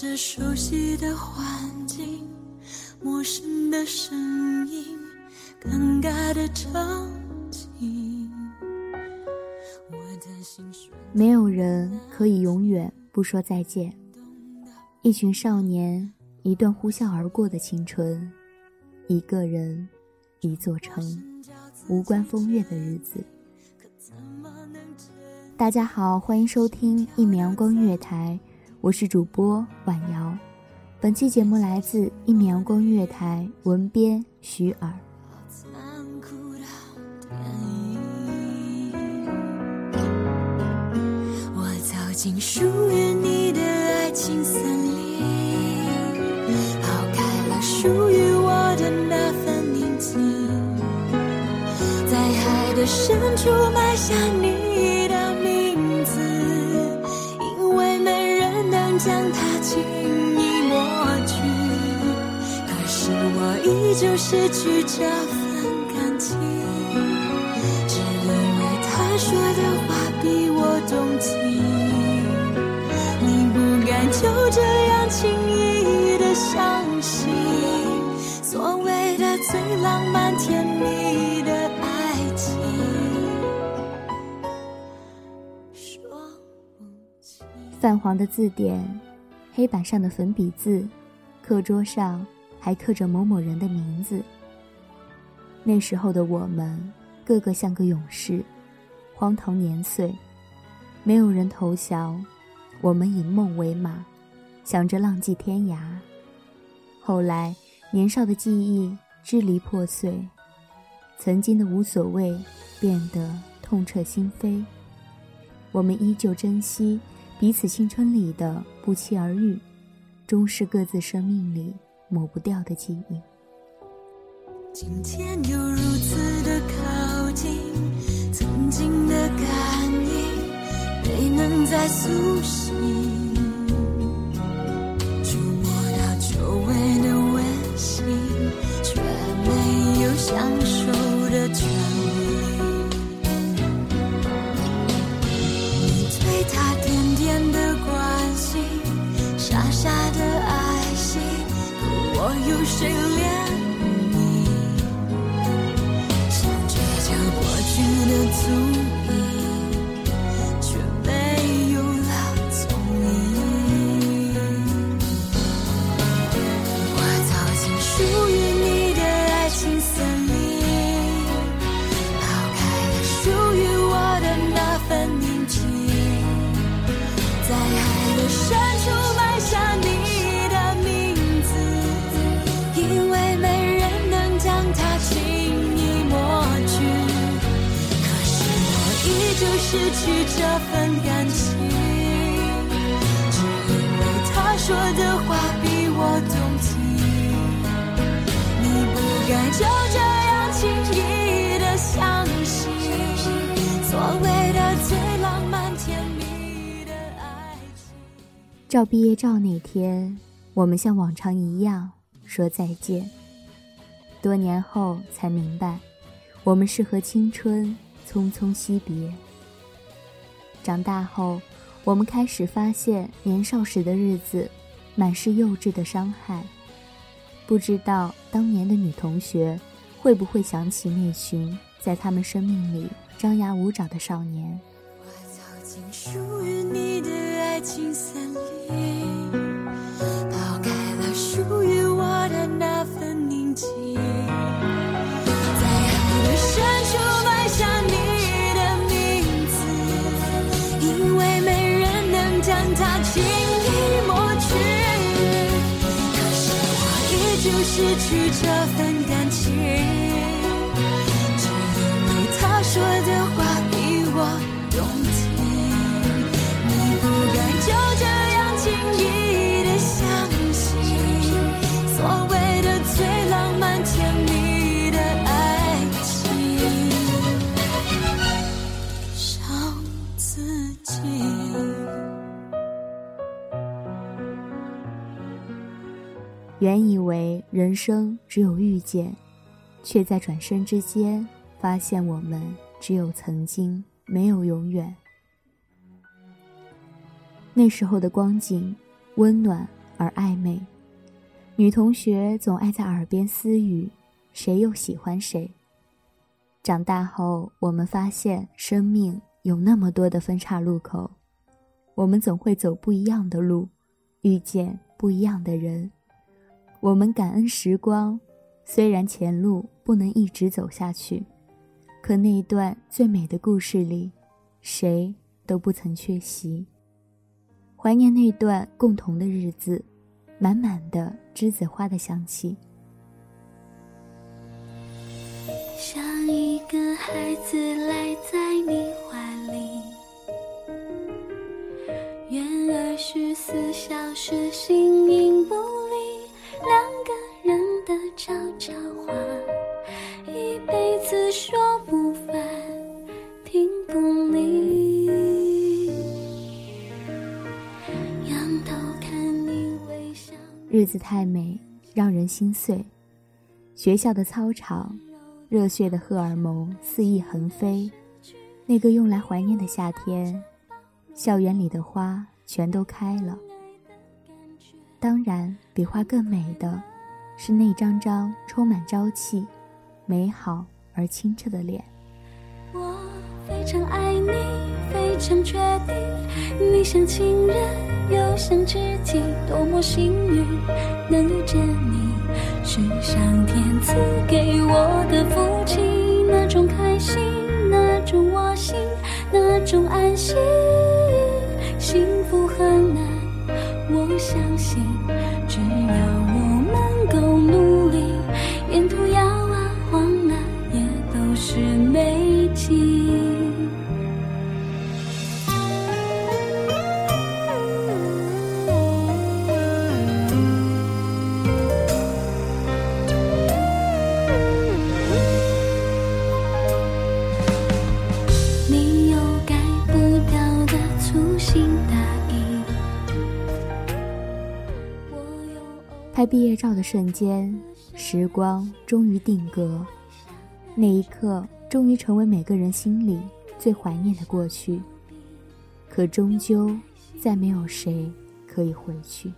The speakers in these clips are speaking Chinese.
着熟悉的环境，陌生的声音，尴尬的场景，没有人可以永远不说再见。一群少年，一段呼啸而过的青春，一个人，一座城，无关风月的日子。大家好，欢迎收听一米阳光月台，我是主播婉瑶。本期节目来自一米阳光音乐台，文编徐尔。我走进属于你的爱情森林，抛开了属于我的那份宁静，在海的深处埋下你轻易抹去。可是我依旧失去这份感情，只因为他说的话比我动听。你不敢就这样轻易的相信，所谓的最浪漫甜蜜的爱情，说不清。泛黄的字典，黑板上的粉笔字，课桌上还刻着某某人的名字。那时候的我们，个个像个勇士，荒唐年岁，没有人投降，我们以梦为马，想着浪迹天涯。后来，年少的记忆支离破碎，曾经的无所谓变得痛彻心扉。我们依旧珍惜彼此青春里的不期而遇，终是各自生命里抹不掉的记忆。今天又如此的靠近，曾经的感应没能再苏醒，触摸到久违的温馨，却没有享受的有谁怜你？想追究过去的足印，却没有了踪影。我走进属于你的爱情森林，抛开了属于我的那份宁静，在爱的深处失去这份感情，只因为他说的话比我动情。你不该就这样轻易的相信，所谓的最浪漫甜蜜的爱情。照毕业照那天，我们像往常一样说再见。多年后才明白，我们是和青春匆匆惜别。长大后，我们开始发现年少时的日子满是幼稚的伤害。不知道当年的女同学会不会想起那群在他们生命里张牙舞爪的少年？我走进属于你的爱情森林，旧失原以为人生只有遇见，却在转身之间发现我们只有曾经，没有永远。那时候的光景温暖而暧昧，女同学总爱在耳边私语，谁又喜欢谁。长大后，我们发现生命有那么多的分岔路口，我们总会走不一样的路，遇见不一样的人。我们感恩时光，虽然前路不能一直走下去，可那一段最美的故事里，谁都不曾缺席。怀念那段共同的日子，满满的栀子花的香气。像一个孩子赖在你怀里，愿二十四小时形影日子太美，让人心碎。学校的操场，热血的荷尔蒙肆意横飞。那个用来怀念的夏天，校园里的花全都开了。当然，比花更美的，是那张张充满朝气、美好而清澈的脸。非常爱你，非常确定，你像情人又像知己，多么幸运能遇见你，是上天赐给我的福气，那种开心，那种窝心，那种安心，幸福很难，我相信，只要拍毕业照的瞬间，时光终于定格，那一刻终于成为每个人心里最怀念的过去。可终究，再没有谁可以回去。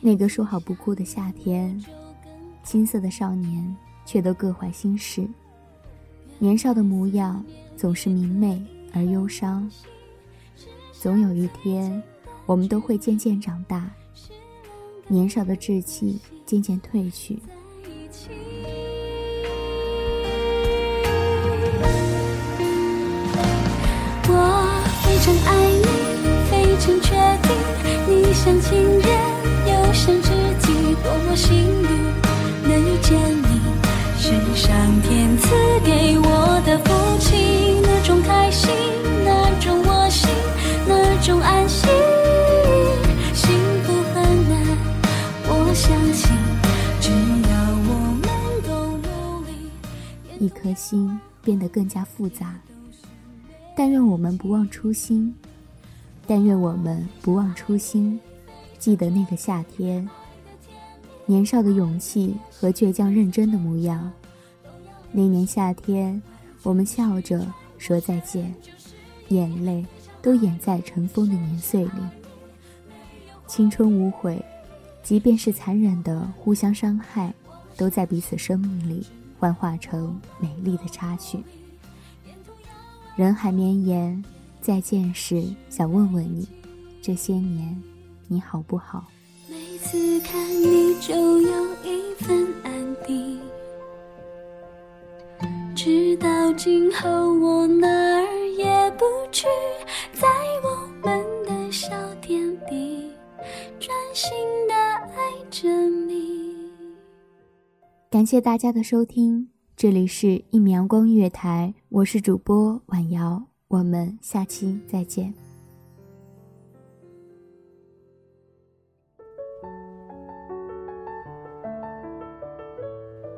那个说好不哭的夏天，青涩的少年却都各怀心事。年少的模样总是明媚而忧伤。总有一天，我们都会渐渐长大，年少的稚气渐渐褪去。我非常爱你，非常确定，你像情人又像知己，多么幸运能遇见你，是上天赐给我的福相信只要我们都努力一颗心变得更加复杂但愿我们不忘初心但愿我们不忘初心记得那个夏天年少的勇气和倔强认真的模样那年夏天我们笑着说再见眼泪都掩在尘封的年岁里青春无悔即便是残忍的互相伤害，都在彼此生命里幻化成美丽的插曲。人海绵延，再见时想问问你，这些年你好不好？每次看你就有一份安定，直到今后我能感谢大家的收听。这里是一米阳光音乐台，我是主播婉瑶，我们下期再见。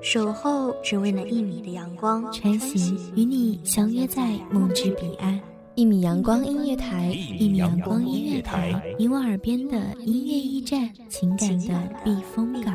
守候只为那一米的阳光，穿行与你相约在梦之彼岸。一米阳光音乐台，一米阳光音乐台，你我耳边的音乐驿站，情感的避风港。